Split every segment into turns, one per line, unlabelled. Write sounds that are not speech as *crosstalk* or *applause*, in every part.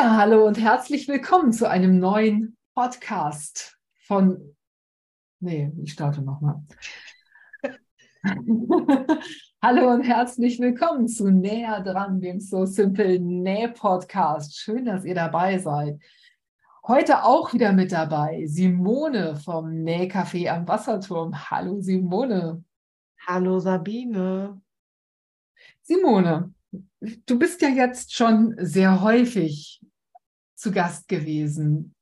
Ja, hallo und herzlich willkommen zu einem neuen Podcast von. Nee, ich starte nochmal. *laughs* hallo und herzlich willkommen zu Näher dran, dem So Simple Näh Podcast. Schön, dass ihr dabei seid. Heute auch wieder mit dabei Simone vom Nähcafé am Wasserturm. Hallo Simone.
Hallo Sabine.
Simone, du bist ja jetzt schon sehr häufig zu Gast gewesen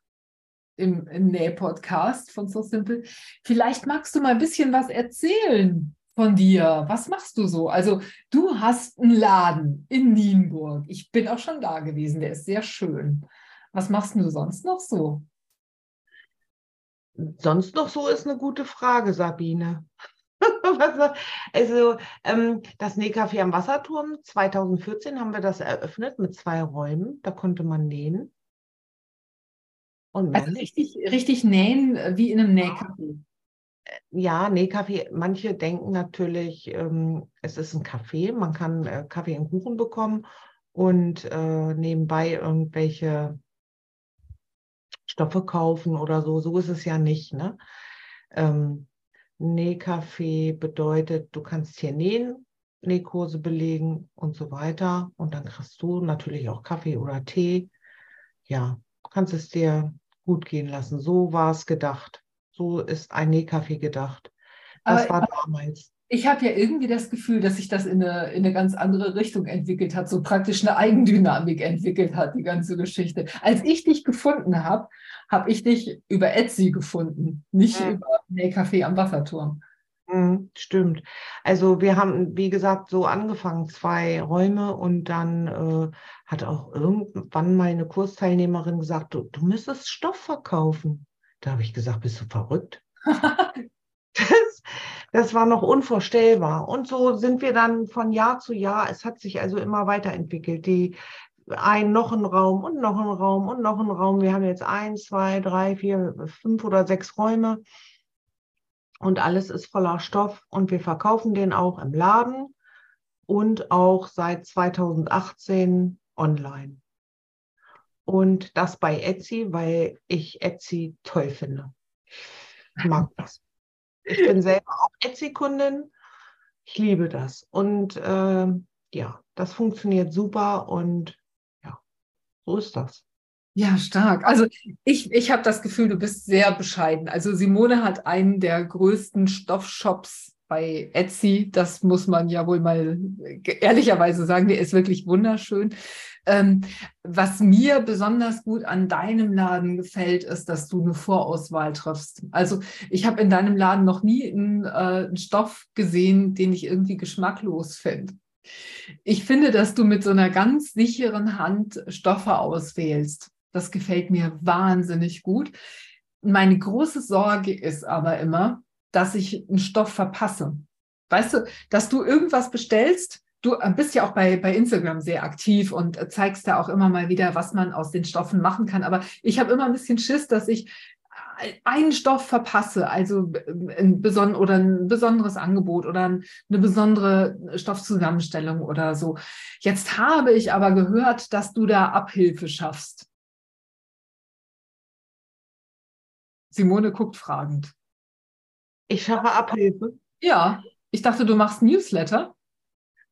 im, im Näh-Podcast von So Simple. Vielleicht magst du mal ein bisschen was erzählen von dir. Was machst du so? Also du hast einen Laden in Nienburg. Ich bin auch schon da gewesen. Der ist sehr schön. Was machst du sonst noch so?
Sonst noch so ist eine gute Frage, Sabine. *laughs* also ähm, das Nähcafé am Wasserturm, 2014 haben wir das eröffnet mit zwei Räumen. Da konnte man nähen.
Und also richtig, richtig nähen äh, wie in einem Nähcafé.
Äh, ja, Nähcafé. Manche denken natürlich, ähm, es ist ein Café. Man kann äh, Kaffee und Kuchen bekommen und äh, nebenbei irgendwelche Stoffe kaufen oder so. So ist es ja nicht. Ne? Ähm, Nähcafé bedeutet, du kannst hier nähen, Nähkurse belegen und so weiter. Und dann kriegst du natürlich auch Kaffee oder Tee. Ja, kannst es dir gut gehen lassen. So war es gedacht. So ist ein Nähcafé gedacht. Das
Aber war damals. Ich habe ja irgendwie das Gefühl, dass sich das in eine, in eine ganz andere Richtung entwickelt hat, so praktisch eine Eigendynamik entwickelt hat, die ganze Geschichte. Als ich dich gefunden habe, habe ich dich über Etsy gefunden, nicht mhm. über Nähcafé am Wasserturm.
Mhm, stimmt. Also wir haben, wie gesagt, so angefangen, zwei Räume und dann äh, hat auch irgendwann meine Kursteilnehmerin gesagt, du, du müsstest Stoff verkaufen. Da habe ich gesagt, bist du verrückt? *laughs* das, das war noch unvorstellbar. Und so sind wir dann von Jahr zu Jahr, es hat sich also immer weiterentwickelt. Die ein, noch ein Raum und noch ein Raum und noch ein Raum. Wir haben jetzt eins, zwei, drei, vier, fünf oder sechs Räume und alles ist voller Stoff und wir verkaufen den auch im Laden und auch seit 2018 online. Und das bei Etsy, weil ich Etsy toll finde. Ich mag das. Ich bin selber auch Etsy-Kundin. Ich liebe das. Und äh, ja, das funktioniert super und ja, so ist das.
Ja, stark. Also ich, ich habe das Gefühl, du bist sehr bescheiden. Also Simone hat einen der größten Stoffshops bei Etsy. Das muss man ja wohl mal ehrlicherweise sagen. Der ist wirklich wunderschön. Ähm, was mir besonders gut an deinem Laden gefällt, ist, dass du eine Vorauswahl triffst. Also ich habe in deinem Laden noch nie einen, äh, einen Stoff gesehen, den ich irgendwie geschmacklos finde. Ich finde, dass du mit so einer ganz sicheren Hand Stoffe auswählst. Das gefällt mir wahnsinnig gut. Meine große Sorge ist aber immer, dass ich einen Stoff verpasse. Weißt du, dass du irgendwas bestellst, du bist ja auch bei, bei Instagram sehr aktiv und zeigst da auch immer mal wieder, was man aus den Stoffen machen kann. Aber ich habe immer ein bisschen Schiss, dass ich einen Stoff verpasse, also ein, beson oder ein besonderes Angebot oder eine besondere Stoffzusammenstellung oder so. Jetzt habe ich aber gehört, dass du da Abhilfe schaffst. Simone guckt fragend.
Ich schaffe Abhilfe.
Ja, ich dachte, du machst Newsletter.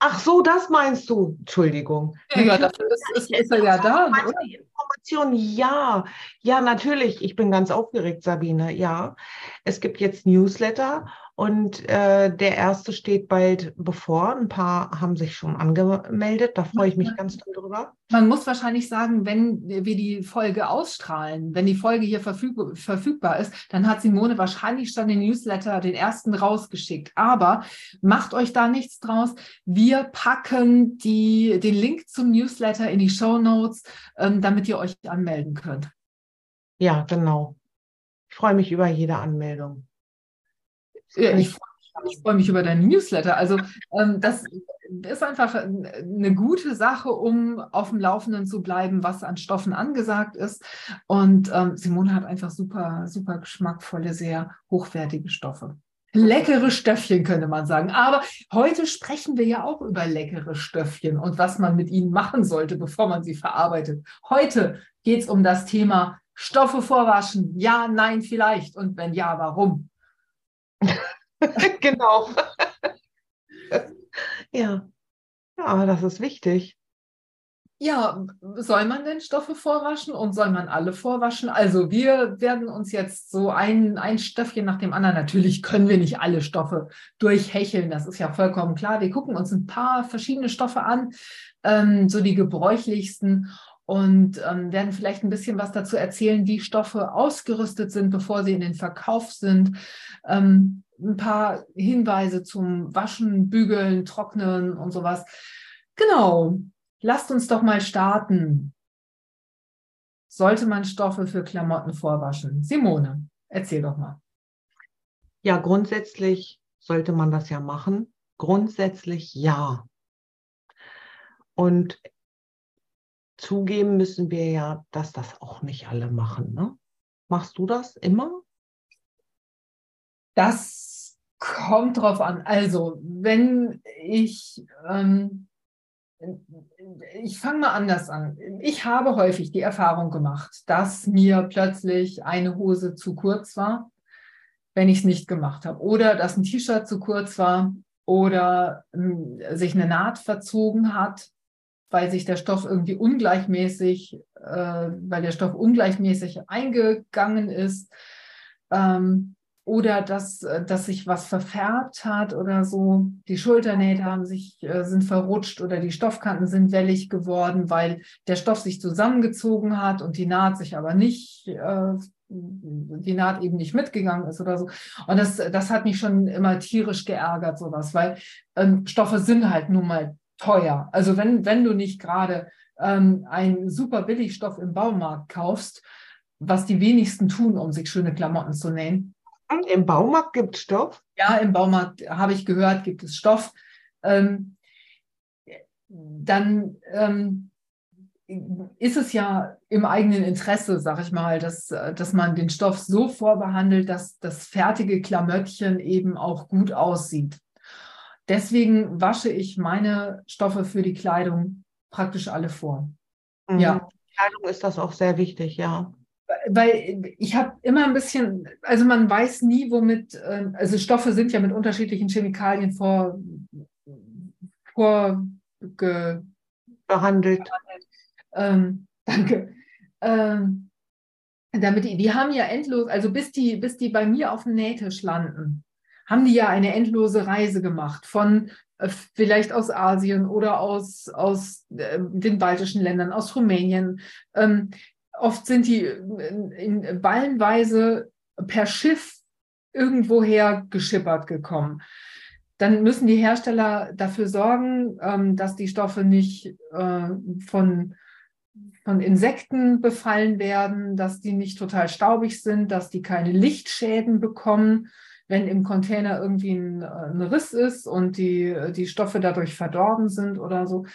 Ach so, das meinst du. Entschuldigung.
Ja, dafür ist, ist, ist er ja da.
Information, ja. Ja, natürlich. Ich bin ganz aufgeregt, Sabine. Ja, es gibt jetzt Newsletter und äh, der erste steht bald bevor. Ein paar haben sich schon angemeldet. Da freue ich mich ganz doll drüber.
Man muss wahrscheinlich sagen, wenn wir die Folge ausstrahlen, wenn die Folge hier verfügbar, verfügbar ist, dann hat Simone wahrscheinlich schon den Newsletter, den ersten rausgeschickt. Aber macht euch da nichts draus. Wir packen die, den Link zum Newsletter in die Show Notes, ähm, damit ihr euch anmelden könnt.
Ja, genau. Ich freue mich über jede Anmeldung.
Ich, freue mich über deinen Newsletter. Also ähm, das ist einfach eine gute Sache, um auf dem Laufenden zu bleiben, was an Stoffen angesagt ist. Und ähm, Simone hat einfach super, super geschmackvolle, sehr hochwertige Stoffe. Leckere Stöffchen könnte man sagen. Aber heute sprechen wir ja auch über leckere Stöffchen und was man mit ihnen machen sollte, bevor man sie verarbeitet. Heute geht es um das Thema Stoffe vorwaschen. Ja, nein, vielleicht. Und wenn ja, warum? *laughs*
genau. ja. Ja, das ist wichtig.
Ja, soll man denn Stoffe vorwaschen und soll man alle vorwaschen? Also wir werden uns jetzt so ein, ein Stöffchen nach dem anderen, natürlich können wir nicht alle Stoffe durchhecheln, das ist ja vollkommen klar. Wir gucken uns ein paar verschiedene Stoffe an, ähm, so die gebräuchlichsten und ähm, werden vielleicht ein bisschen was dazu erzählen, wie Stoffe ausgerüstet sind, bevor sie in den Verkauf sind. Ähm, ein paar Hinweise zum Waschen, Bügeln, Trocknen und sowas. Genau, Lasst uns doch mal starten. Sollte man Stoffe für Klamotten vorwaschen? Simone, erzähl doch mal.
Ja, grundsätzlich sollte man das ja machen. Grundsätzlich ja. Und zugeben müssen wir ja, dass das auch nicht alle machen. Ne? Machst du das immer?
Das kommt drauf an. Also, wenn ich ähm, ich fange mal anders an. Ich habe häufig die Erfahrung gemacht, dass mir plötzlich eine Hose zu kurz war, wenn ich es nicht gemacht habe. Oder dass ein T-Shirt zu kurz war oder äh, sich eine Naht verzogen hat, weil sich der Stoff irgendwie ungleichmäßig, äh, weil der Stoff ungleichmäßig eingegangen ist. Ähm, oder dass, äh, dass sich was verfärbt hat oder so. Die Schulternähte haben sich, äh, sind verrutscht oder die Stoffkanten sind wellig geworden, weil der Stoff sich zusammengezogen hat und die Naht sich aber nicht, äh, die Naht eben nicht mitgegangen ist oder so. Und das, das hat mich schon immer tierisch geärgert, sowas, weil ähm, Stoffe sind halt nun mal teuer. Also wenn, wenn du nicht gerade ähm, einen super Billigstoff im Baumarkt kaufst, was die wenigsten tun, um sich schöne Klamotten zu nähen,
im Baumarkt gibt es Stoff?
Ja, im Baumarkt habe ich gehört, gibt es Stoff. Ähm, dann ähm, ist es ja im eigenen Interesse, sag ich mal, dass, dass man den Stoff so vorbehandelt, dass das fertige Klamöttchen eben auch gut aussieht. Deswegen wasche ich meine Stoffe für die Kleidung praktisch alle vor.
Mhm. Ja. Kleidung ist das auch sehr wichtig, ja
weil ich habe immer ein bisschen, also man weiß nie, womit, äh, also Stoffe sind ja mit unterschiedlichen Chemikalien vor, vor ge,
behandelt.
Ähm, danke. Ähm, damit die, die haben ja endlos, also bis die, bis die bei mir auf dem Nähtisch landen, haben die ja eine endlose Reise gemacht von äh, vielleicht aus Asien oder aus, aus äh, den baltischen Ländern, aus Rumänien. Ähm, oft sind die in ballenweise per Schiff irgendwoher geschippert gekommen. Dann müssen die Hersteller dafür sorgen, ähm, dass die Stoffe nicht äh, von, von Insekten befallen werden, dass die nicht total staubig sind, dass die keine Lichtschäden bekommen, wenn im Container irgendwie ein, ein Riss ist und die, die Stoffe dadurch verdorben sind oder so.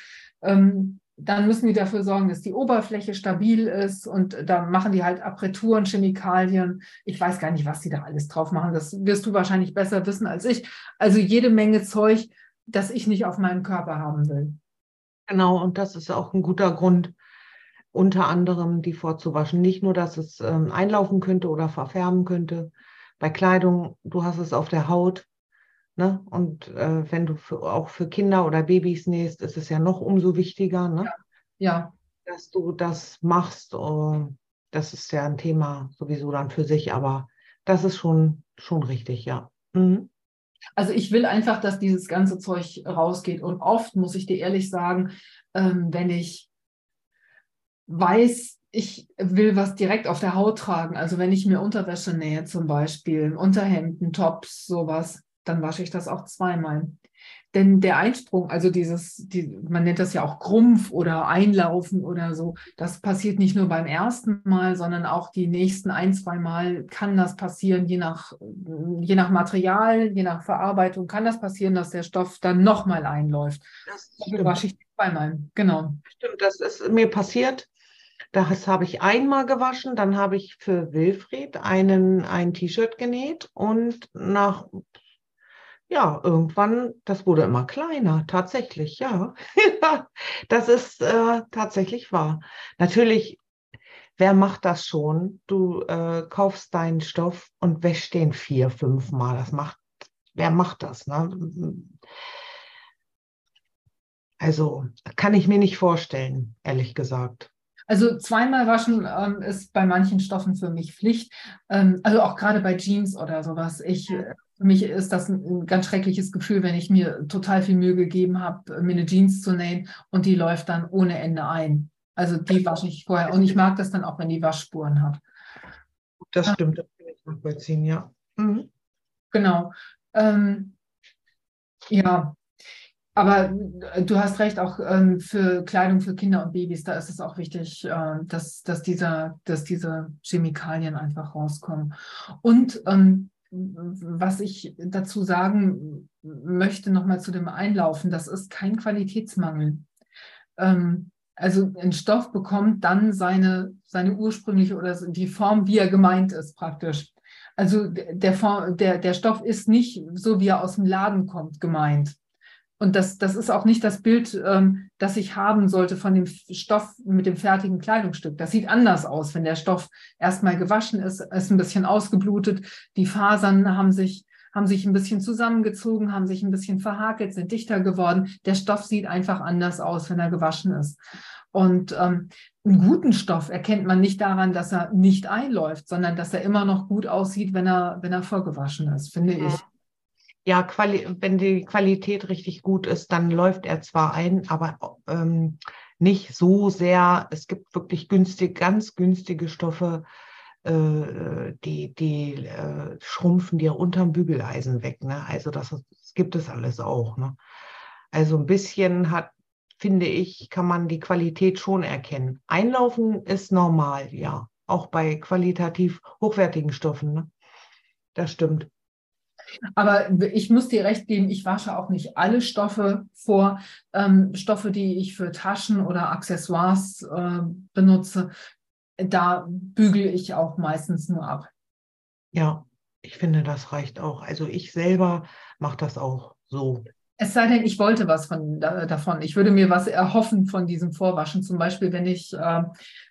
Ähm, dann müssen die dafür sorgen, dass die Oberfläche stabil ist und da machen die halt Apparaturen, Chemikalien. Ich weiß gar nicht, was die da alles drauf machen. Das wirst du wahrscheinlich besser wissen als ich. Also jede Menge Zeug, das ich nicht auf meinem Körper haben will.
Genau, und das ist auch ein guter Grund, unter anderem die vorzuwaschen. Nicht nur, dass es ähm, einlaufen könnte oder verfärben könnte. Bei Kleidung, du hast es auf der Haut, Ne? Und äh, wenn du für, auch für Kinder oder Babys nähst, ist es ja noch umso wichtiger, ne?
ja. ja.
dass du das machst. Uh, das ist ja ein Thema sowieso dann für sich, aber das ist schon, schon richtig, ja. Mhm.
Also ich will einfach, dass dieses ganze Zeug rausgeht. Und oft muss ich dir ehrlich sagen, ähm, wenn ich weiß, ich will was direkt auf der Haut tragen, also wenn ich mir Unterwäsche nähe zum Beispiel, Unterhemden, Tops, sowas, dann wasche ich das auch zweimal. Denn der Einsprung, also dieses, die, man nennt das ja auch Krumpf oder Einlaufen oder so, das passiert nicht nur beim ersten Mal, sondern auch die nächsten ein, zwei Mal kann das passieren, je nach, je nach Material, je nach Verarbeitung kann das passieren, dass der Stoff dann nochmal einläuft. Das wasche ich zweimal, genau.
Stimmt, das ist mir passiert. Das habe ich einmal gewaschen, dann habe ich für Wilfried einen, ein T-Shirt genäht und nach ja, irgendwann, das wurde immer kleiner, tatsächlich, ja. *laughs* das ist äh, tatsächlich wahr. Natürlich, wer macht das schon? Du äh, kaufst deinen Stoff und wäschst den vier, fünf Mal. Das macht, wer macht das? Ne? Also kann ich mir nicht vorstellen, ehrlich gesagt.
Also zweimal waschen ähm, ist bei manchen Stoffen für mich Pflicht. Ähm, also auch gerade bei Jeans oder sowas. Ich äh, für mich ist das ein, ganz schreckliches Gefühl, wenn ich mir total viel Mühe gegeben habe, mir eine Jeans zu nähen und die läuft dann ohne Ende ein. Also die wasche ich vorher. Und ich mag das dann auch, wenn die Waschspuren hat.
Das stimmt, das kann ich nachvollziehen, ja. Mhm.
Genau. Ähm, ja, aber äh, du hast recht, auch ähm, für Kleidung für Kinder und Babys, da ist es auch wichtig, äh, dass, dass, dieser, dass diese Chemikalien einfach rauskommen. Und ähm, was ich dazu sagen möchte, nochmal zu dem Einlaufen, das ist kein Qualitätsmangel. Ähm, also ein Stoff bekommt dann seine, seine ursprüngliche oder die Form, wie er gemeint ist, praktisch. Also der, der, der Stoff ist nicht so, wie er aus dem Laden kommt, gemeint. Und das, das ist auch nicht das Bild, ähm, das ich haben sollte von dem Stoff mit dem fertigen Kleidungsstück. Das sieht anders aus, wenn der Stoff erstmal gewaschen ist, ist ein bisschen ausgeblutet, die Fasern haben sich, haben sich ein bisschen zusammengezogen, haben sich ein bisschen verhakelt, sind dichter geworden. Der Stoff sieht einfach anders aus, wenn er gewaschen ist. Und ähm, einen guten Stoff erkennt man nicht daran, dass er nicht einläuft, sondern dass er immer noch gut aussieht, wenn er, wenn er vorgewaschen ist, finde ich
ja, wenn die Qualität richtig gut ist, dann läuft er zwar ein, aber ähm, nicht so sehr. Es gibt wirklich günstig, ganz günstige Stoffe, äh, die, die äh, schrumpfen dir unterm Bügeleisen weg. Ne? Also das, das gibt es alles auch. Ne? Also ein bisschen hat, finde ich, kann man die Qualität schon erkennen. Einlaufen ist normal, ja, auch bei qualitativ hochwertigen Stoffen. Ne? Das stimmt.
Aber ich muss dir recht geben, ich wasche auch nicht alle Stoffe vor. Ähm, Stoffe, die ich für Taschen oder Accessoires äh, benutze, da bügele ich auch meistens nur ab.
Ja, ich finde, das reicht auch. Also ich selber mache das auch so.
Es sei denn, ich wollte was von, davon. Ich würde mir was erhoffen von diesem Vorwaschen. Zum Beispiel, wenn ich äh,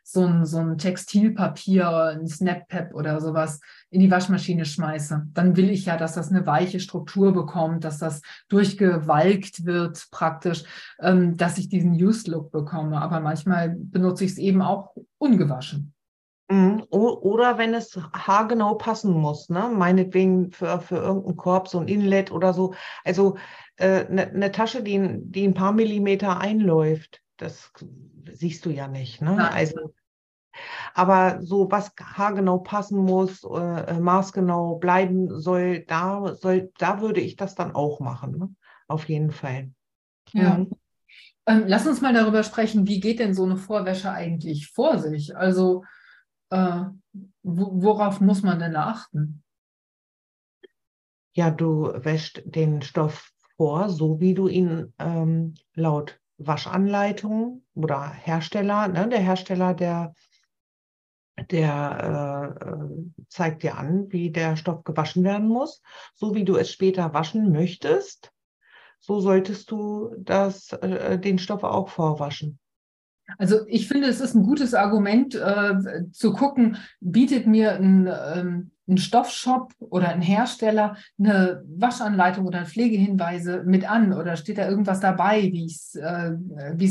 so, ein, so ein Textilpapier, ein Snap-Pap oder sowas in die Waschmaschine schmeiße, dann will ich ja, dass das eine weiche Struktur bekommt, dass das durchgewalkt wird praktisch, ähm, dass ich diesen Used-Look bekomme. Aber manchmal benutze ich es eben auch ungewaschen.
Mhm. Oder wenn es haargenau passen muss, ne? meinetwegen für, für irgendeinen Korb, so ein Inlet oder so. Also eine äh, ne, ne Tasche, die, die ein paar Millimeter einläuft, das siehst du ja nicht. Ne? Also, aber so was haargenau passen muss, äh, maßgenau bleiben soll, da soll, da würde ich das dann auch machen. Ne? Auf jeden Fall.
Ja. Mhm. Ähm, lass uns mal darüber sprechen, wie geht denn so eine Vorwäsche eigentlich vor sich? Also äh, worauf muss man denn achten?
Ja, du wäschst den Stoff vor, so wie du ihn ähm, laut Waschanleitung oder Hersteller, ne, der Hersteller, der, der äh, zeigt dir an, wie der Stoff gewaschen werden muss, so wie du es später waschen möchtest. So solltest du das, äh, den Stoff auch vorwaschen.
Also ich finde, es ist ein gutes Argument äh, zu gucken, bietet mir ein, ähm, ein Stoffshop oder ein Hersteller eine Waschanleitung oder Pflegehinweise mit an oder steht da irgendwas dabei, wie es äh,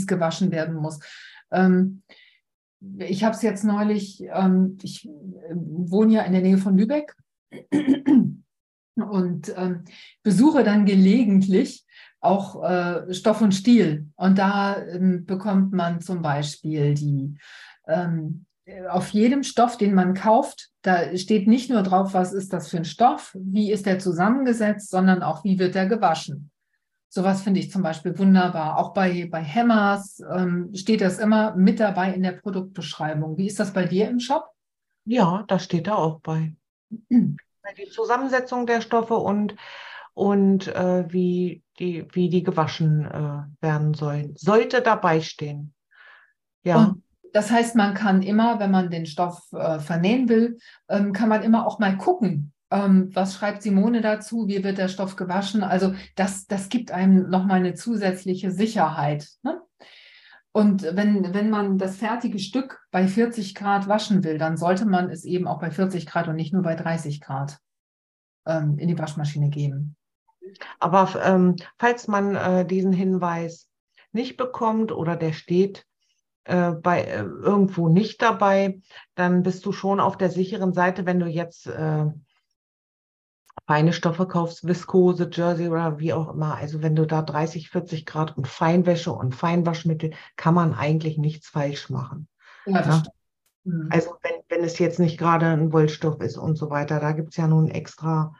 gewaschen werden muss. Ähm, ich habe es jetzt neulich, ähm, ich äh, wohne ja in der Nähe von Lübeck *clears throat* und ähm, besuche dann gelegentlich auch äh, Stoff und Stil. Und da ähm, bekommt man zum Beispiel die, ähm, auf jedem Stoff, den man kauft, da steht nicht nur drauf, was ist das für ein Stoff, wie ist der zusammengesetzt, sondern auch, wie wird er gewaschen. Sowas finde ich zum Beispiel wunderbar. Auch bei, bei Hammers ähm, steht das immer mit dabei in der Produktbeschreibung. Wie ist das bei dir im Shop?
Ja, das steht da auch bei. Die Zusammensetzung der Stoffe und und äh, wie, die, wie die gewaschen äh, werden sollen. Sollte dabei stehen.
Ja. Und das heißt, man kann immer, wenn man den Stoff äh, vernähen will, ähm, kann man immer auch mal gucken, Ähm, was schreibt Simone dazu? Wie wird der Stoff gewaschen? Also das, das gibt einem nochmal eine zusätzliche Sicherheit. Ne? Und wenn, wenn man das fertige Stück bei 40 Grad waschen will, dann sollte man es eben auch bei 40 Grad und nicht nur bei 30 Grad ähm, in die Waschmaschine geben.
Aber ähm, falls man äh, diesen Hinweis nicht bekommt oder der steht äh, bei äh, irgendwo nicht dabei, dann bist du schon auf der sicheren Seite, wenn du jetzt äh, feine Stoffe kaufst, Viskose, Jersey oder wie auch immer. Also wenn du da 30, 40 Grad und Feinwäsche und Feinwaschmittel, kann man eigentlich nichts falsch machen. Ja, ne? mhm. Also wenn, wenn es jetzt nicht gerade ein Wollstoff ist und so weiter, da gibt es ja nun extra,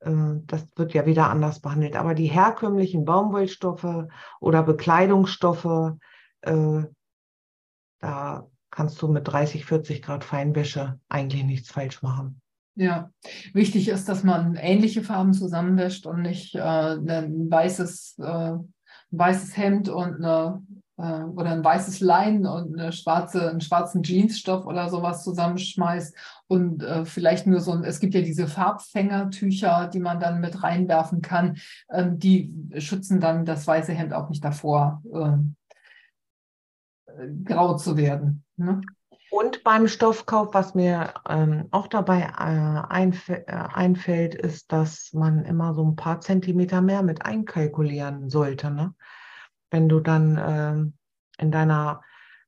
äh, das wird ja wieder anders behandelt. Aber die herkömmlichen Baumwollstoffe oder Bekleidungsstoffe, äh, da kannst du mit 30, 40 Grad Feinwäsche eigentlich nichts falsch machen.
Ja, wichtig ist, dass man ähnliche Farben zusammenwäscht und nicht äh, ein weißes, äh, weißes Hemd und eine, äh, oder ein weißes Lein und eine schwarze, einen schwarzen Jeansstoff oder sowas zusammenschmeißt und äh, vielleicht nur so ein, es gibt ja diese Farbfängertücher, die man dann mit reinwerfen kann, ähm, die schützen dann das weiße Hemd auch nicht davor, äh, grau zu werden. Ne?
Und beim Stoffkauf, was mir ähm, auch dabei äh, einf äh, einfällt, ist, dass man immer so ein paar Zentimeter mehr mit einkalkulieren sollte. Ne? Wenn du dann ähm, in deiner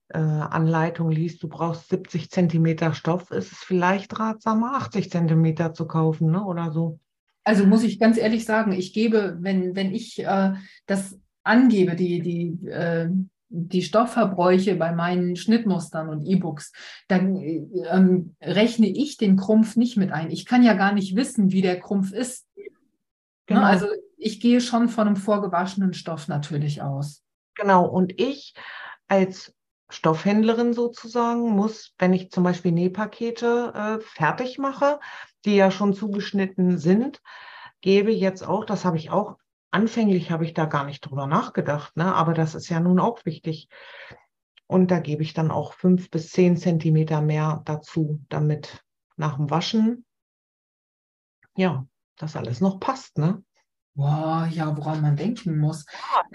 äh, Anleitung liest, du brauchst 70 Zentimeter Stoff, ist es vielleicht ratsamer, 80 Zentimeter zu kaufen ne? oder so.
Also muss ich ganz ehrlich sagen, ich gebe, wenn, wenn ich äh, das angebe, die, die äh, die Stoffverbräuche bei meinen Schnittmustern und E-Books, dann ähm, rechne ich den Krumpf nicht mit ein. Ich kann ja gar nicht wissen, wie der Krumpf ist. Ne, genau. Also ich gehe schon von einem vorgewaschenen Stoff natürlich aus.
Genau, und ich als Stoffhändlerin sozusagen muss, wenn ich zum Beispiel Nähpakete äh, fertig mache, die ja schon zugeschnitten sind, gebe jetzt auch, das habe ich auch anfänglich habe ich da gar nicht drüber nachgedacht, ne? aber das ist ja nun auch wichtig. Und da gebe ich dann auch fünf bis zehn Zentimeter mehr dazu, damit nach dem Waschen, ja, das alles noch passt, ne?
Boah, ja, woran man denken muss.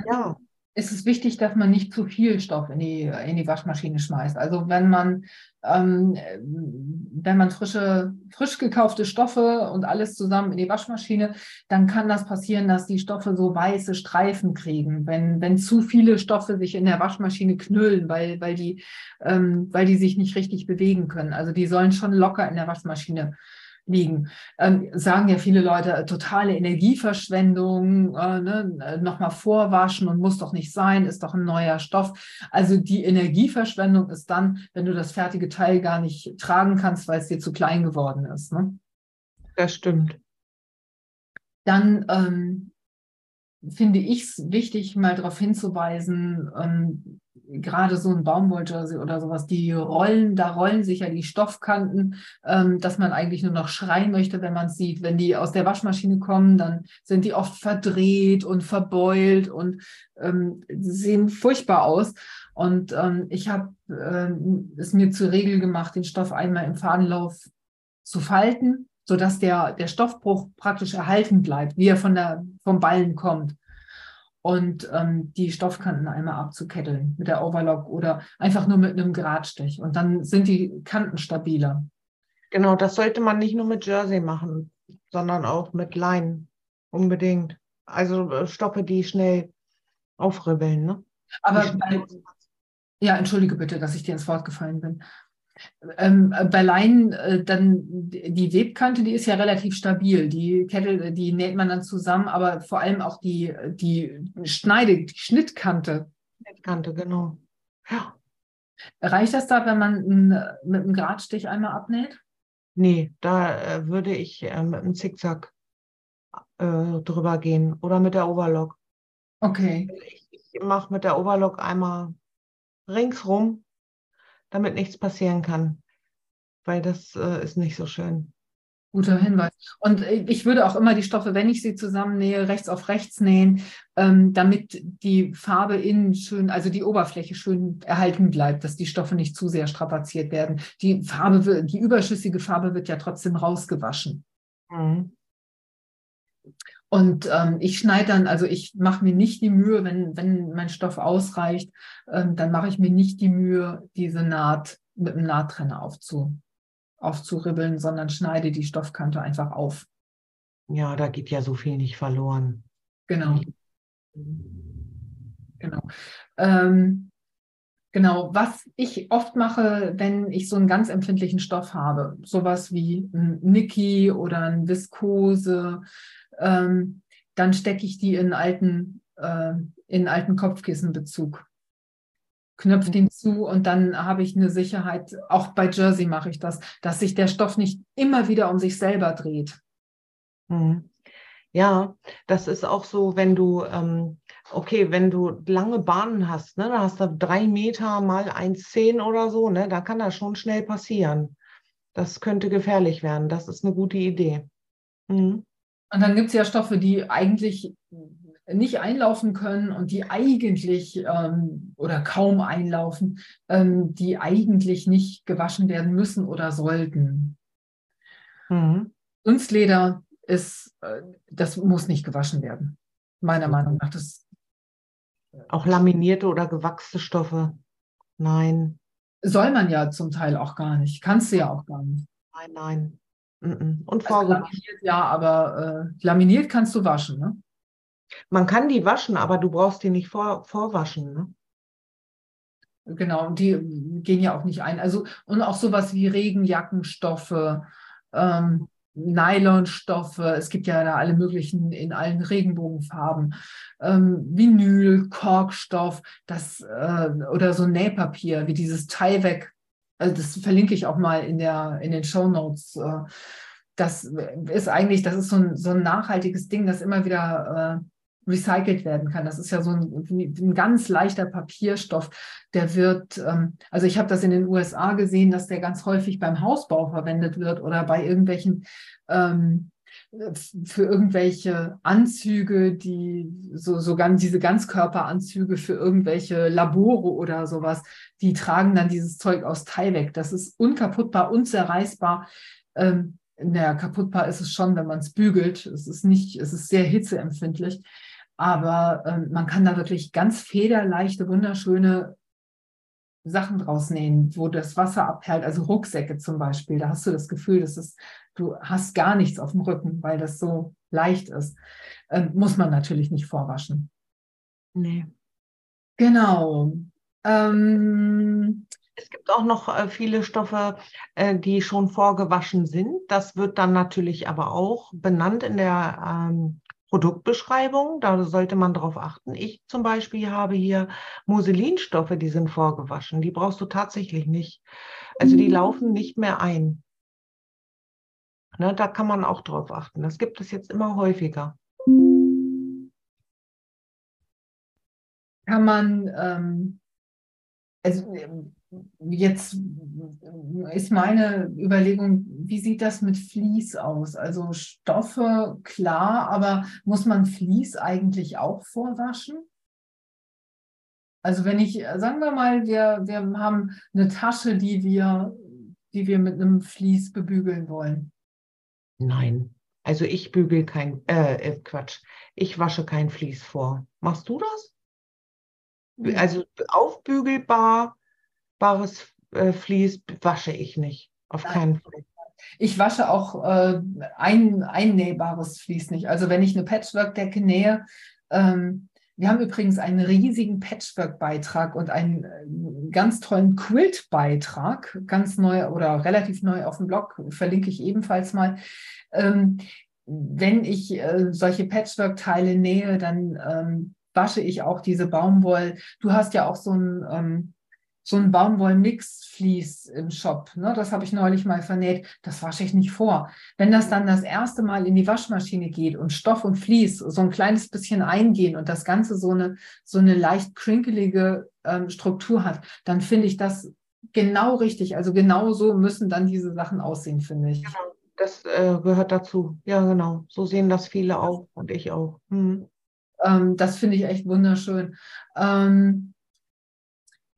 Ja, ja ist es wichtig, dass man nicht zu viel Stoff in die, in die Waschmaschine schmeißt. Also wenn man, ähm, wenn man frische, frisch gekaufte Stoffe und alles zusammen in die Waschmaschine, dann kann das passieren, dass die Stoffe so weiße Streifen kriegen, wenn, wenn zu viele Stoffe sich in der Waschmaschine knüllen, weil, weil, die, ähm, weil die sich nicht richtig bewegen können. Also die sollen schon locker in der Waschmaschine liegen. Ähm, sagen ja viele Leute, äh, totale Energieverschwendung, äh, ne, äh, nochmal vorwaschen und muss doch nicht sein, ist doch ein neuer Stoff. Also die Energieverschwendung ist dann, wenn du das fertige Teil gar nicht tragen kannst, weil es dir zu klein geworden ist. Ne?
Das stimmt.
Dann ähm, finde ich es wichtig, mal darauf hinzuweisen, ähm, gerade so ein Baumwolljersey oder sowas, die rollen, da rollen sich ja die Stoffkanten, ähm, dass man eigentlich nur noch schreien möchte, wenn man es sieht. Wenn die aus der Waschmaschine kommen, dann sind die oft verdreht und verbeult und ähm, sehen furchtbar aus. Und ähm, ich habe äh, es mir zur Regel gemacht, den Stoff einmal im Fadenlauf zu falten, sodass der, der Stoffbruch praktisch erhalten bleibt, wie er von der, vom Ballen kommt und ähm, die Stoffkanten einmal abzuketteln mit der Overlock oder einfach nur mit einem Gradstich. Und dann sind die Kanten stabiler.
Genau, das sollte man nicht nur mit Jersey machen, sondern auch mit Leinen. Unbedingt. Also äh, Stoffe, die schnell aufribbeln. Ne?
Aber bei, ja, entschuldige bitte, dass ich dir ins Wort gefallen bin. Ähm, bei Leinen, äh, dann die Webkante, die ist ja relativ stabil. Die Kette, die näht man dann zusammen, aber vor allem auch die, die Schneide, die Schnittkante.
Schnittkante, genau. Ja.
Reicht das da, wenn man mit einem Gradstich einmal abnäht?
Nee, da äh, würde ich äh, mit einem Zickzack drüber gehen oder mit der Overlock.
Okay.
Ich, ich mache mit der Overlock einmal ringsrum damit nichts passieren kann, weil das äh, ist nicht so schön.
Guter Hinweis. Und ich würde auch immer die Stoffe, wenn ich sie zusammennähe, rechts auf rechts nähen, ähm, damit die Farbe innen schön, also die Oberfläche schön erhalten bleibt, dass die Stoffe nicht zu sehr strapaziert werden. Die Farbe, die überschüssige Farbe wird ja trotzdem rausgewaschen. Mhm. Und ähm, ich schneide dann, also ich mache mir nicht die Mühe, wenn, wenn mein Stoff ausreicht, ähm, dann mache ich mir nicht die Mühe, diese Naht mit einem Nahttrenner aufzu, aufzuribbeln, sondern schneide die Stoffkante einfach auf.
Ja, da geht ja so viel nicht verloren.
Genau. Genau. Ähm, genau, was ich oft mache, wenn ich so einen ganz empfindlichen Stoff habe, sowas wie ein Niki oder ein Viskose, ähm, dann stecke ich die in alten, äh, in alten Kopfkissenbezug. Knöpfe den zu und dann habe ich eine Sicherheit, auch bei Jersey mache ich das, dass sich der Stoff nicht immer wieder um sich selber dreht.
Mhm. Ja, das ist auch so, wenn du, ähm, okay, wenn du lange Bahnen hast, ne, da hast du drei Meter mal 1,10 oder so, ne, da kann das schon schnell passieren. Das könnte gefährlich werden. Das ist eine gute Idee.
Mhm. Und dann gibt es ja Stoffe, die eigentlich nicht einlaufen können und die eigentlich ähm, oder kaum einlaufen, ähm, die eigentlich nicht gewaschen werden müssen oder sollten. Mhm. Kunstleder ist, äh, das muss nicht gewaschen werden, meiner. Meinung nach. Das,
auch laminierte oder gewachste Stoffe? Nein.
Soll man ja zum Teil auch gar nicht. Kannst du ja auch gar nicht.
Nein, nein.
Und also laminiert ja, aber äh, laminiert kannst du waschen, ne?
Man kann die waschen, aber du brauchst die nicht vor, vorwaschen, ne?
Genau, und die gehen ja auch nicht ein. Also, und auch sowas wie Regenjackenstoffe, ähm, Nylonstoffe, es gibt ja da alle möglichen in allen Regenbogenfarben, ähm, Vinyl, Korkstoff, das äh, oder so Nähpapier wie dieses Tyvek also das verlinke ich auch mal in, der, in den Show Notes. Äh, das ist eigentlich, das ist so ein, so ein nachhaltiges Ding, das immer wieder äh, recycelt werden kann. Das ist ja so ein, ein ganz leichter Papierstoff. Der wird, ähm, also ich habe das in den USA gesehen, dass der ganz häufig beim Hausbau verwendet wird oder bei irgendwelchen ähm, für irgendwelche Anzüge, die so, so ganz, diese Ganzkörperanzüge für irgendwelche Labore oder sowas, die tragen dann dieses Zeug aus Tyvek. Das ist unkaputtbar, unzerreißbar. Ähm, naja, kaputtbar ist es schon, wenn man es bügelt. Es ist nicht, es ist sehr hitzeempfindlich. Aber ähm, man kann da wirklich ganz federleichte, wunderschöne Sachen draus nähen, wo das Wasser abhält, also Rucksäcke zum Beispiel. Da hast du das Gefühl, dass es, du hast gar nichts auf dem Rücken, weil das so leicht ist. Ähm, muss man natürlich nicht vorwaschen.
Nee.
Genau. Ähm,
es gibt auch noch äh, viele Stoffe, äh, die schon vorgewaschen sind. Das wird dann natürlich aber auch benannt in der ähm, Produktbeschreibung, da sollte man darauf achten. Ich zum Beispiel habe hier Musselinstoffe, die sind vorgewaschen. Die brauchst du tatsächlich nicht. Also die laufen nicht mehr ein. Ne, da kann man auch drauf achten. Das gibt es jetzt immer häufiger.
Kann man, ähm, also Jetzt ist meine Überlegung, wie sieht das mit Vlies aus? Also Stoffe, klar, aber muss man Vlies eigentlich auch vorwaschen? Also wenn ich, sagen wir mal, wir, wir haben eine Tasche, die wir, die wir mit einem Vlies bebügeln wollen.
Nein, also ich bügel kein, äh, äh Quatsch, ich wasche kein Vlies vor. Machst du das? Also aufbügelbar bares äh, Vlies wasche ich nicht. Auf Nein. keinen Fall.
Ich wasche auch äh, ein einnähbares Vlies nicht. Also wenn ich eine Patchwork-Decke nähe, ähm, wir haben übrigens einen riesigen Patchwork-Beitrag und einen äh, ganz tollen Quilt-Beitrag, ganz neu oder relativ neu auf dem Blog, verlinke ich ebenfalls mal. Ähm, wenn ich äh, solche Patchwork-Teile nähe, dann ähm, wasche ich auch diese Baumwoll. Du hast ja auch so ein ähm, so ein Baumwoll-Mix-Vlies im Shop. Ne? Das habe ich neulich mal vernäht. Das wasche ich nicht vor. Wenn das dann das erste Mal in die Waschmaschine geht und Stoff und Vlies so ein kleines bisschen eingehen und das Ganze so eine, so eine leicht krinkelige ähm, Struktur hat, dann finde ich das genau richtig. Also genau so müssen dann diese Sachen aussehen, finde ich.
Genau, das äh, gehört dazu. Ja, genau. So sehen das viele auch und ich auch. Hm.
Ähm, das finde ich echt wunderschön. Ähm,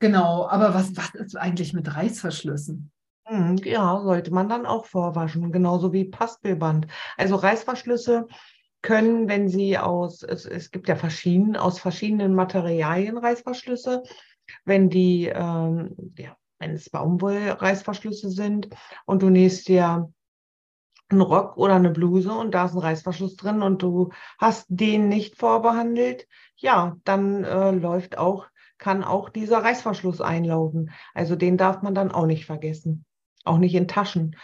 Genau, aber was, was ist eigentlich mit Reißverschlüssen?
Hm, ja, sollte man dann auch vorwaschen, genauso wie Paspelband. Also Reißverschlüsse können, wenn sie aus, es, es gibt ja verschieden, aus verschiedenen Materialien Reißverschlüsse, wenn die, ähm, ja, wenn es Baumwollreißverschlüsse sind und du nähst dir einen Rock oder eine Bluse und da ist ein Reißverschluss drin und du hast den nicht vorbehandelt, ja, dann äh, läuft auch, kann auch dieser Reißverschluss einlaufen. Also den darf man dann auch nicht vergessen. Auch nicht in Taschen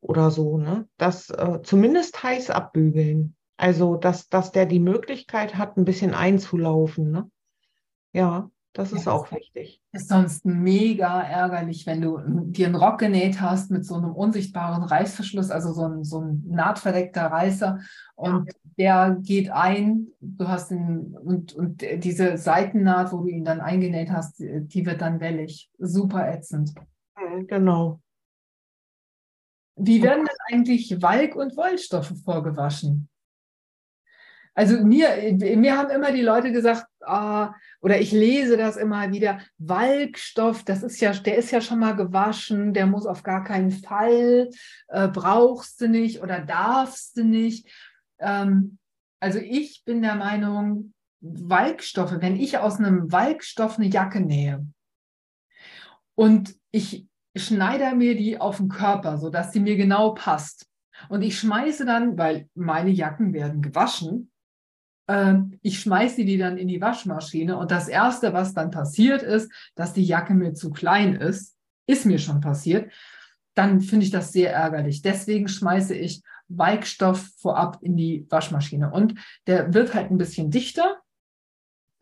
oder so, ne? Das äh, zumindest heiß abbügeln. Also, dass, dass der die Möglichkeit hat, ein bisschen einzulaufen, ne? Ja. Das ist ja, auch wichtig.
Ist sonst mega ärgerlich, wenn du dir einen Rock genäht hast mit so einem unsichtbaren Reißverschluss, also so ein, so ein nahtverdeckter Reißer und ja. der geht ein, du hast den, und, und diese Seitennaht, wo du ihn dann eingenäht hast, die wird dann wellig. Super ätzend.
Genau.
Wie werden denn eigentlich Walk- und Wollstoffe vorgewaschen? Also mir, mir haben immer die Leute gesagt, ah, oder ich lese das immer wieder, Walkstoff, das ist ja, der ist ja schon mal gewaschen, der muss auf gar keinen Fall, äh, brauchst du nicht oder darfst du nicht. Ähm, also ich bin der Meinung, Walkstoffe, wenn ich aus einem Walkstoff eine Jacke nähe und ich schneide mir die auf den Körper, sodass sie mir genau passt. Und ich schmeiße dann, weil meine Jacken werden gewaschen, ich schmeiße die dann in die Waschmaschine und das Erste, was dann passiert ist, dass die Jacke mir zu klein ist, ist mir schon passiert, dann finde ich das sehr ärgerlich. Deswegen schmeiße ich Weigstoff vorab in die Waschmaschine und der wird halt ein bisschen dichter.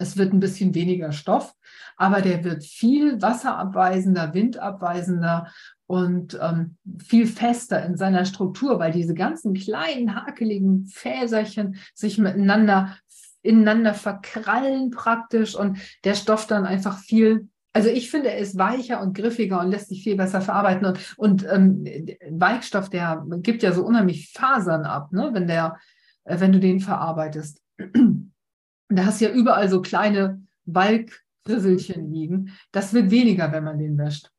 Es wird ein bisschen weniger Stoff, aber der wird viel wasserabweisender, windabweisender und ähm, viel fester in seiner Struktur, weil diese ganzen kleinen hakeligen Fäserchen sich miteinander ineinander verkrallen praktisch und der Stoff dann einfach viel also ich finde, er ist weicher und griffiger und lässt sich viel besser verarbeiten. Und, und ähm, Weichstoff, der gibt ja so unheimlich Fasern ab, ne? wenn, der, äh, wenn du den verarbeitest. Da hast du ja überall so kleine Walkrisselchen liegen. Das wird weniger, wenn man den wäscht.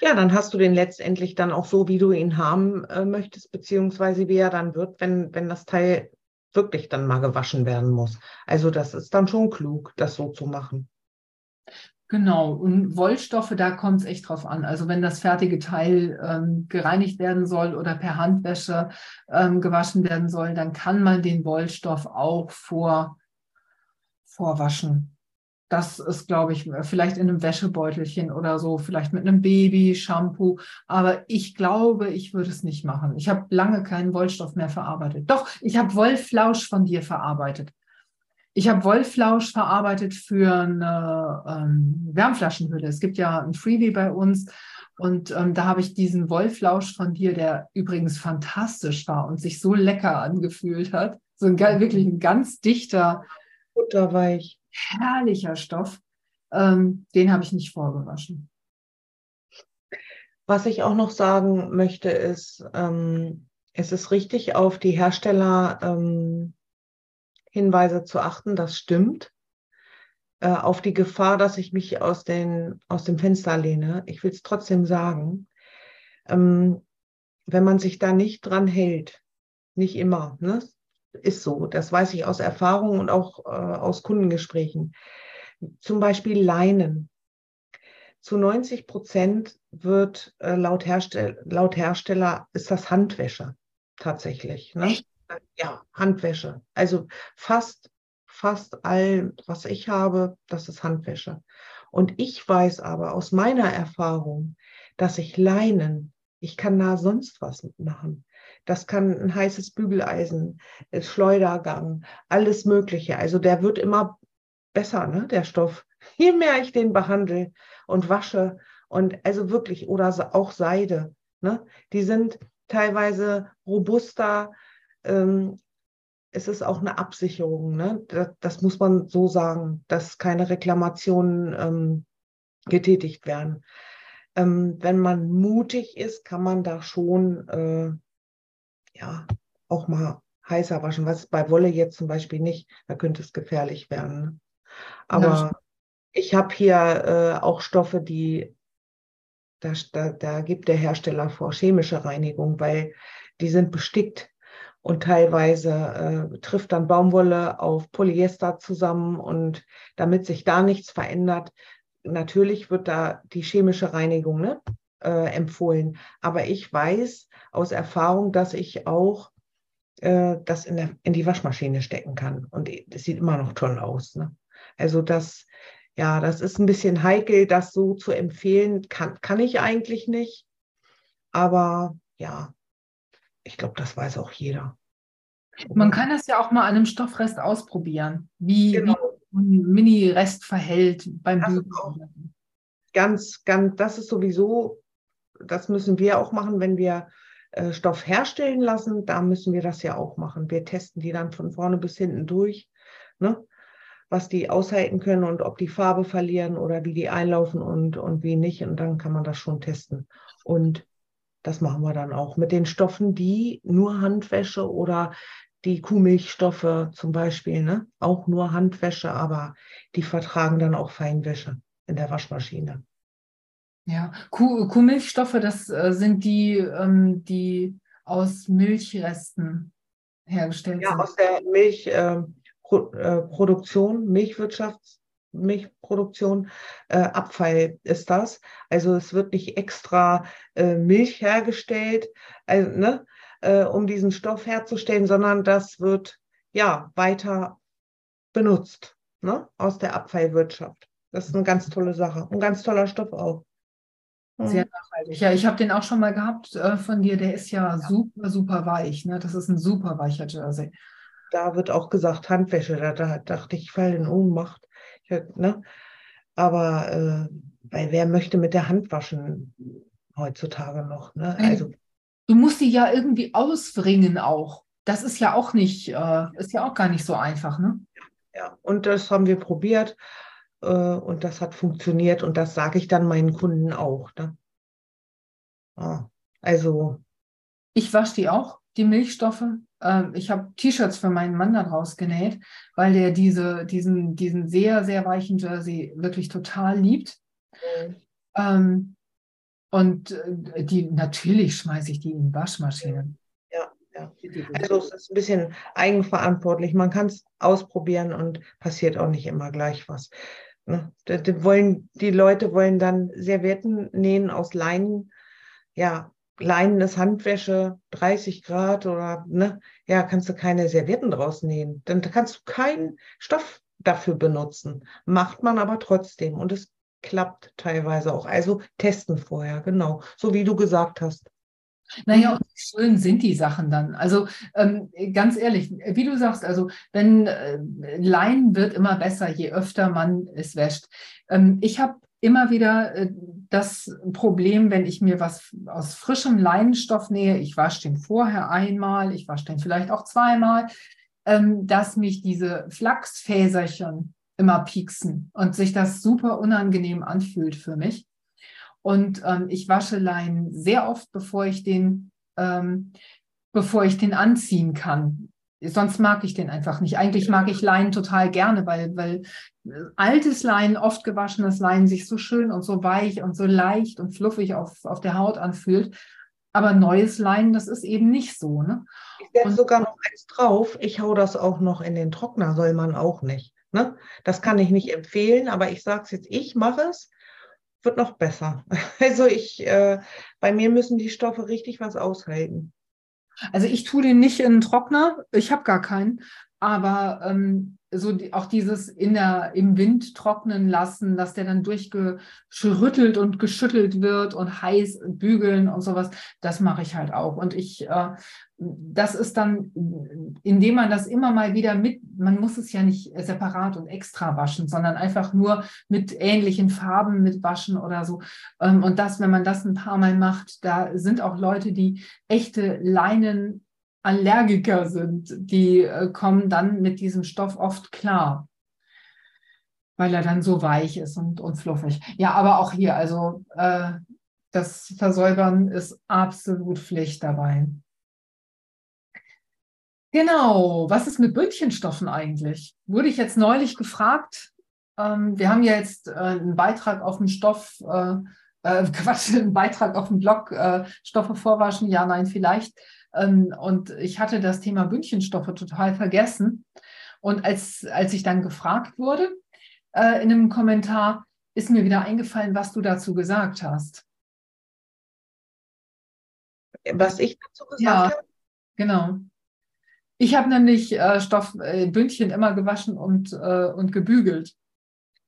Ja, dann hast du den letztendlich dann auch so, wie du ihn haben äh, möchtest, beziehungsweise wie er dann wird, wenn, wenn das Teil wirklich dann mal gewaschen werden muss. Also das ist dann schon klug, das so zu machen.
Genau, und Wollstoffe, da kommt es echt drauf an. Also wenn das fertige Teil ähm, gereinigt werden soll oder per Handwäsche ähm, gewaschen werden soll, dann kann man den Wollstoff auch vor, vorwaschen. Das ist, glaube ich, vielleicht in einem Wäschebeutelchen oder so, vielleicht mit einem Baby-Shampoo. Aber ich glaube, ich würde es nicht machen. Ich habe lange keinen Wollstoff mehr verarbeitet. Doch, ich habe Wollflausch von dir verarbeitet. Ich habe Wollflausch verarbeitet für eine ähm, Wärmflaschenhülle. Es gibt ja ein Freebie bei uns. Und ähm, da habe ich diesen Wollflausch von dir, der übrigens fantastisch war und sich so lecker angefühlt hat. So ein wirklich ein ganz dichter.
Butterweich
herrlicher Stoff. Ähm, den habe ich nicht vorgewaschen.
Was ich auch noch sagen möchte, ist, ähm, es ist richtig, auf die Hersteller ähm, Hinweise zu achten, das stimmt. Äh, auf die Gefahr, dass ich mich aus, den, aus dem Fenster lehne. Ich will es trotzdem sagen. Ähm, wenn man sich da nicht dran hält, nicht immer, ne? Ist so. Das weiß ich aus Erfahrung und auch äh, aus Kundengesprächen. Zum Beispiel Leinen. Zu 90 Prozent wird äh, laut, Herstell laut Hersteller ist das Handwäsche tatsächlich. Ne? Ja, Handwäsche. Also fast, fast all, was ich habe, das ist Handwäsche. Und ich weiß aber aus meiner Erfahrung, dass ich Leinen, ich kann da sonst was mitmachen. Das kann ein heißes Bügeleisen, äh, Schleudergang, alles Mögliche. Also der wird immer besser, ne, der Stoff. *laughs* Je mehr ich den behandle und wasche und also wirklich, oder auch Seide, ne, die sind teilweise robuster. Ähm, es ist auch eine Absicherung, ne? Das, das, muss man so sagen, dass keine Reklamationen ähm, getätigt werden. Ähm, wenn man mutig ist, kann man da schon äh, ja, auch mal heißer waschen, was bei Wolle jetzt zum Beispiel nicht, da könnte es gefährlich werden. Ne? Aber ja, ich habe hier äh, auch Stoffe, die Da, da, da gibt der Hersteller vor chemische Reinigung, weil die sind bestickt und teilweise äh, trifft dann Baumwolle auf Polyester zusammen und damit sich da nichts verändert, natürlich wird da die chemische Reinigung ne, äh, empfohlen. Aber ich weiß aus Erfahrung, dass ich auch äh, das in, der, in die Waschmaschine stecken kann und es sieht immer noch toll aus. Ne? Also das, ja, das ist ein bisschen heikel, das so zu empfehlen, kann, kann ich eigentlich nicht. Aber ja, ich glaube, das weiß auch jeder.
Man kann das ja auch mal an einem Stoffrest ausprobieren, wie, genau. wie ein Mini-Rest verhält beim Bügeln.
Ganz, ganz, das ist sowieso, das müssen wir auch machen, wenn wir äh, Stoff herstellen lassen. Da müssen wir das ja auch machen. Wir testen die dann von vorne bis hinten durch, ne? was die aushalten können und ob die Farbe verlieren oder wie die einlaufen und, und wie nicht. Und dann kann man das schon testen. Und das machen wir dann auch mit den Stoffen, die nur Handwäsche oder die Kuhmilchstoffe zum Beispiel, ne? auch nur Handwäsche, aber die vertragen dann auch Feinwäsche in der Waschmaschine.
Ja, Kuh, Kuhmilchstoffe, das äh, sind die, ähm, die aus Milchresten hergestellt
ja,
sind.
Ja, aus der Milchproduktion, ähm, äh, Milchproduktion, äh, Abfall ist das. Also es wird nicht extra äh, Milch hergestellt, also, ne, äh, um diesen Stoff herzustellen, sondern das wird ja weiter benutzt ne, aus der Abfallwirtschaft. Das ist eine ganz tolle Sache. Ein ganz toller Stoff auch.
Sehr nachhaltig. Ja, ich habe den auch schon mal gehabt äh, von dir. Der ist ja, ja, super, super weich. Ne? Das ist ein super weicher Jersey.
Da wird auch gesagt Handwäsche. Da, da dachte ich, ich falle in Ohnmacht. Ne? Aber äh, weil wer möchte mit der Hand waschen heutzutage noch? Ne?
Also, du musst die ja irgendwie ausbringen auch. Das ist ja auch nicht, äh, ist ja auch gar nicht so einfach, ne?
Ja, und das haben wir probiert und das hat funktioniert und das sage ich dann meinen Kunden auch. Ne? Ah, also.
Ich wasche die auch, die Milchstoffe. Ähm, ich habe T-Shirts für meinen Mann daraus genäht, weil der diese, diesen, diesen sehr, sehr weichen Jersey wirklich total liebt. Mhm. Ähm, und äh, die natürlich schmeiße ich die in Waschmaschinen.
Ja, ja. Also es ist ein bisschen eigenverantwortlich. Man kann es ausprobieren und passiert auch nicht immer gleich was. Ne? Die, wollen, die Leute wollen dann Servietten nähen aus Leinen. Ja, Leinen ist Handwäsche, 30 Grad oder, ne, ja, kannst du keine Servietten draus nähen. Dann kannst du keinen Stoff dafür benutzen. Macht man aber trotzdem und es klappt teilweise auch. Also testen vorher, genau, so wie du gesagt hast.
Naja, und schön sind die Sachen dann. Also ähm, ganz ehrlich, wie du sagst, also wenn äh, Leinen wird immer besser, je öfter man es wäscht. Ähm, ich habe immer wieder äh, das Problem, wenn ich mir was aus frischem Leinenstoff nähe, ich wasche den vorher einmal, ich wasche den vielleicht auch zweimal, ähm, dass mich diese Flachsfäserchen immer pieksen und sich das super unangenehm anfühlt für mich. Und ähm, ich wasche Leinen sehr oft, bevor ich den, ähm, bevor ich den anziehen kann. Sonst mag ich den einfach nicht. Eigentlich mag ich Leinen total gerne, weil, weil altes Leinen, oft gewaschenes Leinen sich so schön und so weich und so leicht und fluffig auf, auf der Haut anfühlt. Aber neues Leinen, das ist eben nicht so. Ne?
Ich setze sogar noch eins drauf. Ich hau das auch noch in den Trockner, soll man auch nicht. Ne? Das kann ich nicht empfehlen, aber ich sage es jetzt, ich mache es, wird noch besser. *laughs* Also ich, äh, bei mir müssen die Stoffe richtig was aushalten.
Also ich tue den nicht in den Trockner, ich habe gar keinen, aber ähm, so die, auch dieses in der, im Wind trocknen lassen, dass der dann durchgeschüttelt und geschüttelt wird und heiß bügeln und sowas, das mache ich halt auch. Und ich, äh, das ist dann, indem man das immer mal wieder mit, man muss es ja nicht separat und extra waschen, sondern einfach nur mit ähnlichen Farben mit waschen oder so. Ähm, und das, wenn man das ein paar Mal macht, da sind auch Leute, die echte Leinen Allergiker sind, die äh, kommen dann mit diesem Stoff oft klar, weil er dann so weich ist und, und fluffig. Ja, aber auch hier, also äh, das Versäubern ist absolut Pflicht dabei. Genau, was ist mit Bündchenstoffen eigentlich? Wurde ich jetzt neulich gefragt. Ähm, wir haben ja jetzt äh, einen Beitrag auf den Stoff äh, äh, *laughs* Quatsch, einen Beitrag auf dem Blog, äh, Stoffe vorwaschen, ja, nein, vielleicht. Ähm, und ich hatte das Thema Bündchenstoffe total vergessen. Und als, als ich dann gefragt wurde äh, in einem Kommentar, ist mir wieder eingefallen, was du dazu gesagt hast.
Was ich dazu gesagt
ja,
habe?
Genau. Ich habe nämlich äh, Stoffbündchen äh, immer gewaschen und, äh, und gebügelt.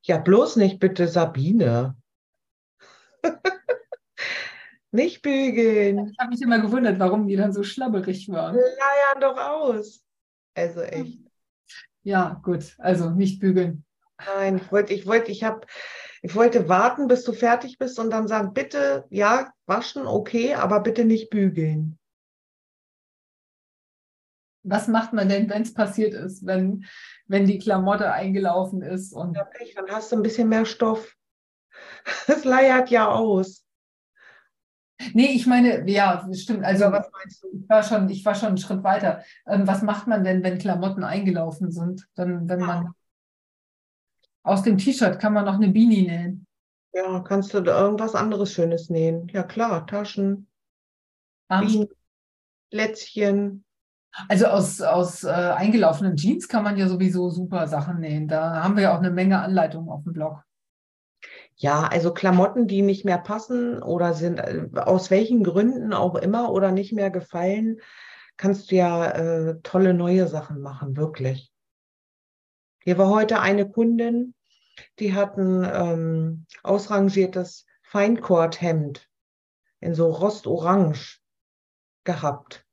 Ja, bloß nicht bitte Sabine. *laughs* nicht bügeln.
Ich habe mich immer gewundert, warum die dann so schlabberig waren.
Leiern doch aus. Also echt.
Ja, gut. Also nicht bügeln.
Nein, ich wollte, ich wollte, ich habe, ich wollte warten, bis du fertig bist und dann sagen, bitte, ja, waschen, okay, aber bitte nicht bügeln.
Was macht man denn, wenn es passiert ist, wenn, wenn die Klamotte eingelaufen ist? Und
ja, dann hast du ein bisschen mehr Stoff. *laughs* Es leiert ja aus.
Nee, ich meine, ja, stimmt. Also, was meinst du? Ich war schon, ich war schon einen Schritt weiter. Ähm, was macht man denn, wenn Klamotten eingelaufen sind? Dann, wenn ja. man aus dem T-Shirt kann man noch eine Beanie nähen.
Ja, kannst du da irgendwas anderes Schönes nähen? Ja, klar, Taschen, Beanie, Lätzchen.
Also aus, aus äh, eingelaufenen Jeans kann man ja sowieso super Sachen nähen. Da haben wir ja auch eine Menge Anleitungen auf dem Blog.
Ja, also Klamotten, die nicht mehr passen oder sind äh, aus welchen Gründen auch immer oder nicht mehr gefallen, kannst du ja äh, tolle neue Sachen machen, wirklich. Hier war heute eine Kundin, die hat ein ähm, ausrangiertes Feinkordhemd in so Rostorange gehabt.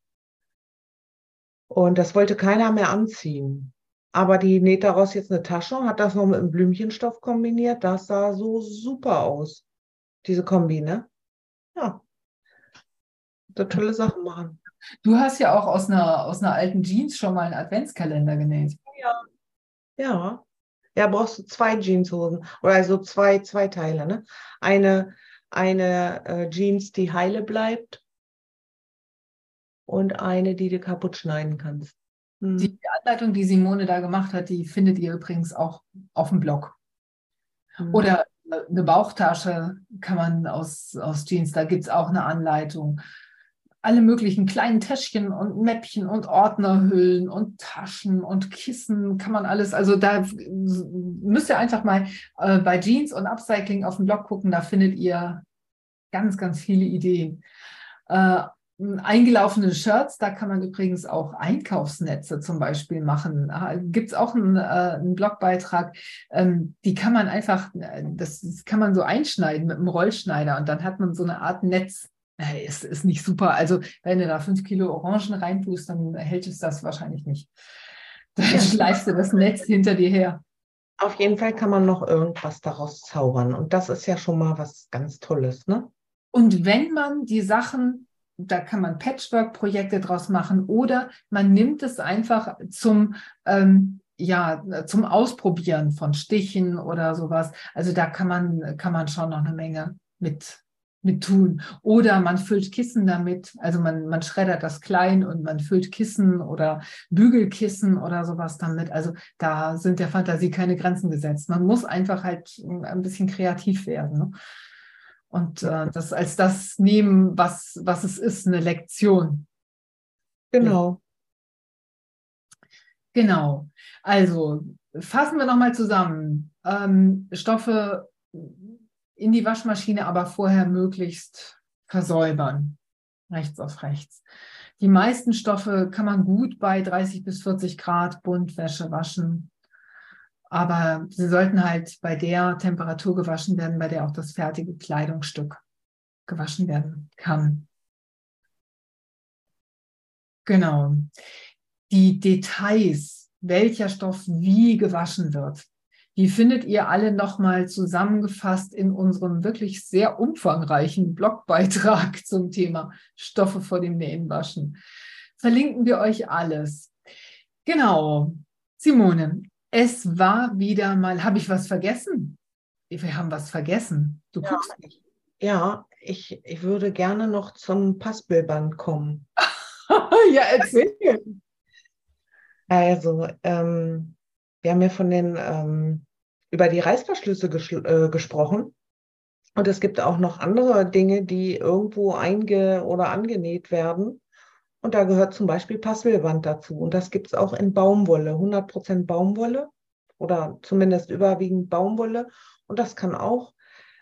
Und das wollte keiner mehr anziehen. Aber die näht daraus jetzt eine Tasche, hat das noch mit einem Blümchenstoff kombiniert. Das sah so super aus, diese Kombi, ne? Ja. So tolle Sachen machen.
Du hast ja auch aus einer, aus einer alten Jeans schon mal einen Adventskalender genäht.
Ja. Ja. Ja, brauchst du zwei Jeanshosen oder also zwei, zwei Teile, ne? Eine, eine äh, Jeans, die heile bleibt und eine, die du kaputt schneiden kannst.
Hm. Die Anleitung, die Simone da gemacht hat, die findet ihr übrigens auch auf dem Blog. Mhm. Oder eine Bauchtasche kann man aus, aus Jeans, da gibt es auch eine Anleitung. Alle möglichen kleinen Täschchen und Mäppchen und Ordnerhüllen und Taschen und Kissen kann man alles. Also da müsst ihr einfach mal äh, bei Jeans und Upcycling auf dem Blog gucken, da findet ihr ganz, ganz viele Ideen. Äh, eingelaufene Shirts, da kann man übrigens auch Einkaufsnetze zum Beispiel machen. Ah, Gibt es auch einen, äh, einen Blogbeitrag, ähm, die kann man einfach, äh, das, das, kann man so einschneiden mit einem Rollschneider und dann hat man so eine Art Netz. Äh, ist, ist nicht super. Also wenn du da fünf Kilo Orangen reintust, dann hält es das wahrscheinlich nicht. Dann schleifst du das Netz hinter dir her.
Auf jeden Fall kann man noch irgendwas daraus zaubern. Und das ist ja schon mal was ganz Tolles, ne?
Und wenn man die Sachen da kann man Patchwork-Projekte draus machen oder man nimmt es einfach zum, ähm, ja, zum Ausprobieren von Stichen oder sowas. Also da kann man, kann man schon noch eine Menge mit, mit tun. Oder man füllt Kissen damit, also man, man schreddert das klein und man füllt Kissen oder Bügelkissen oder sowas damit. Also da sind der Fantasie keine Grenzen gesetzt. Man muss einfach halt ein bisschen kreativ werden. Ne? Und äh, das als das nehmen, was, was es ist, eine Lektion.
Genau.
Genau. Also fassen wir nochmal zusammen. Ähm, Stoffe in die Waschmaschine, aber vorher möglichst versäubern. Rechts auf rechts. Die meisten Stoffe kann man gut bei 30 bis 40 Grad Buntwäsche waschen. Aber sie sollten halt bei der Temperatur gewaschen werden, bei der auch das fertige Kleidungsstück gewaschen werden kann. Genau. Die Details, welcher Stoff wie gewaschen wird, die findet ihr alle nochmal zusammengefasst in unserem wirklich sehr umfangreichen Blogbeitrag *laughs* zum Thema Stoffe vor dem Nähen waschen. Verlinken wir euch alles. Genau. Simone, es war wieder mal, habe ich was vergessen? Wir haben was vergessen. Du
ja.
guckst nicht.
Ja, ich, ich würde gerne noch zum Passbildband kommen. *laughs*
ja, erzähl.
Also, ähm, wir haben ja von den ähm, über die Reißverschlüsse äh, gesprochen. Und es gibt auch noch andere Dinge, die irgendwo einge- oder angenäht werden. Und da gehört zum Beispiel Passwillband dazu. Und das gibt es auch in Baumwolle, 100% Baumwolle oder zumindest überwiegend Baumwolle. Und das kann auch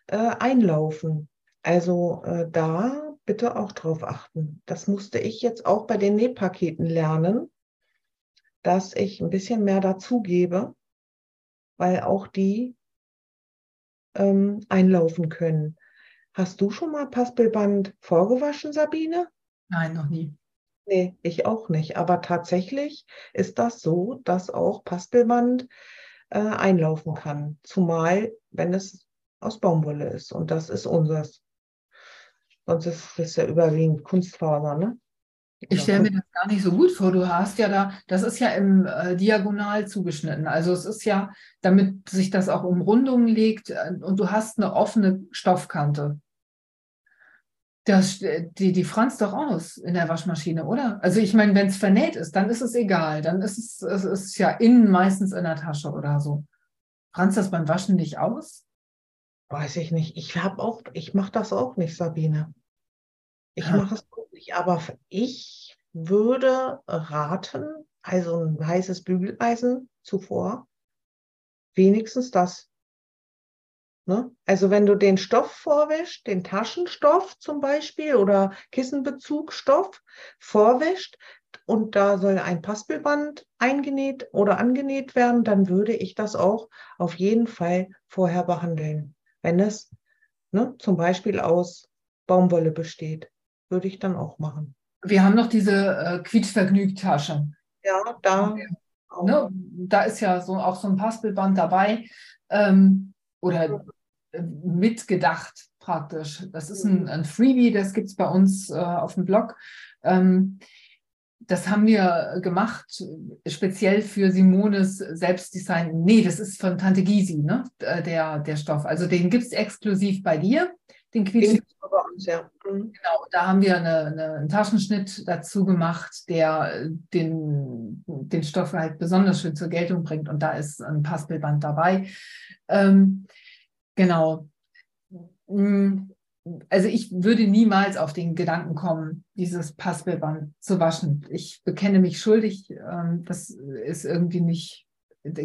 äh, einlaufen. Also äh, da bitte auch drauf achten. Das musste ich jetzt auch bei den Nähpaketen lernen, dass ich ein bisschen mehr dazugebe, weil auch die ähm, einlaufen können. Hast du schon mal Paspelband vorgewaschen, Sabine?
Nein, noch nie.
Nee, ich auch nicht. Aber tatsächlich ist das so, dass auch Paspelband äh, einlaufen kann. Zumal, wenn es aus Baumwolle ist. Und das ist unseres. Sonst ist es ja überwiegend Kunstfaser, ne?
Ich stelle mir das gar nicht so gut vor. Du hast ja da, das ist ja im äh, Diagonal zugeschnitten. Also es ist ja, damit sich das auch um Rundungen legt äh, und du hast eine offene Stoffkante. Das, die, die franzt doch aus in der Waschmaschine, oder? Also ich meine, wenn es vernäht ist, dann ist es egal. Dann ist es, es ist ja innen meistens in der Tasche oder so. Franzt das beim Waschen nicht aus?
Weiß ich nicht. Ich habe auch, ich mache das auch nicht, Sabine. Ich ja. mache es auch nicht. Aber ich würde raten, also ein heißes Bügeleisen zuvor, wenigstens das. Ne? Also wenn du den Stoff vorwäscht, den Taschenstoff zum Beispiel oder Kissenbezugstoff vorwäscht und da soll ein Paspelband eingenäht oder angenäht werden, dann würde ich das auch auf jeden Fall vorher behandeln. Wenn es ne, zum Beispiel aus Baumwolle besteht, würde ich dann auch machen.
Wir haben noch diese äh, Quietschvergnügt-Tasche.
Ja, da.
Ne, da ist ja so auch so ein Paspelband dabei. Ähm, oder mitgedacht praktisch. Das ist ein, ein Freebie, das gibt es bei uns äh, auf dem Blog. Ähm, das haben wir gemacht, speziell für Simones Selbstdesign. Nee, das ist von Tante Gysi, ne? Äh, der, der Stoff. Also den gibt es exklusiv bei dir, den Quietsch. Ja. Mhm. Genau, da haben wir eine, eine, einen Taschenschnitt dazu gemacht, der den, den Stoff halt besonders schön zur Geltung bringt. Und da ist ein Paspelband dabei. Ähm, Genau. Mm, also ich würde niemals auf den Gedanken kommen, dieses Passbildband zu waschen. Ich bekenne mich schuldig. Ähm, das ist irgendwie nicht,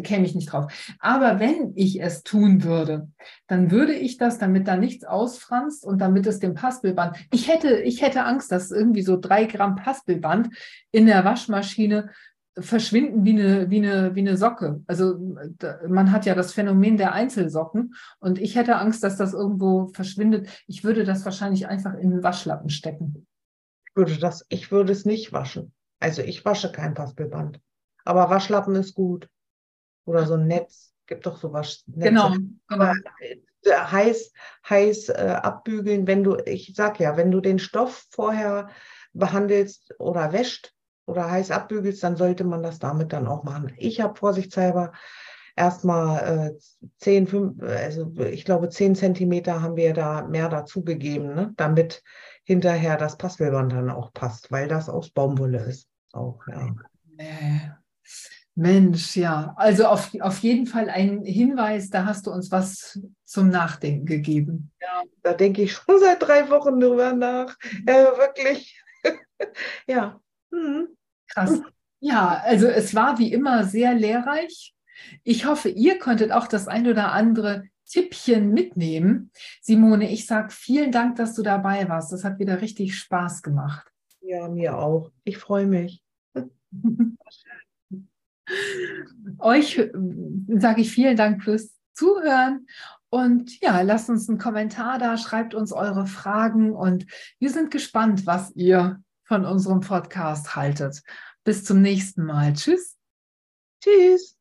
käme ich nicht drauf. Aber wenn ich es tun würde, dann würde ich das, damit da nichts ausfranst und damit es dem Passbildband, ich hätte, ich hätte Angst, dass irgendwie so drei Gramm Passbildband in der Waschmaschine verschwinden wie eine, wie eine, wie eine Socke. Also man hat ja das Phänomen der Einzelsocken und ich hätte Angst, dass das irgendwo verschwindet. Ich würde das wahrscheinlich einfach in den Waschlappen stecken.
Ich würde das, ich würde es nicht waschen. Also ich wasche kein Paspelband. Aber Waschlappen ist gut. Oder so ein Netz. Gibt doch so Waschnetze.
Genau. genau.
Heiß, heiß äh, abbügeln, wenn du, ich sag ja, wenn du den Stoff vorher behandelst oder wäscht, oder heiß abbügelst, dann sollte man das damit dann auch machen. Ich habe vorsichtshalber erstmal äh, 10, 5, also ich glaube 10 Zentimeter haben wir da mehr dazugegeben, ne? damit hinterher das Passwillband dann auch passt, weil das aus Baumwolle ist. Auch, ja.
Mensch, ja. Also auf, auf jeden Fall ein Hinweis, da hast du uns was zum Nachdenken gegeben.
Ja, da denke ich schon seit drei Wochen drüber nach. *laughs* Ja, wirklich. ja,
Mhm. Krass. Ja, also es war wie immer sehr lehrreich. Ich hoffe, ihr konntet auch das ein oder andere Tippchen mitnehmen. Simone, ich sage vielen Dank, dass du dabei warst. Das hat wieder richtig Spaß gemacht.
Ja, mir auch. Ich freue mich. *laughs*
Euch äh, sage ich vielen Dank fürs Zuhören. Und ja, lasst uns einen Kommentar da, schreibt uns eure Fragen und wir sind gespannt, was ihr von unserem Podcast haltet. Bis zum nächsten Mal. Tschüss.
Tschüss.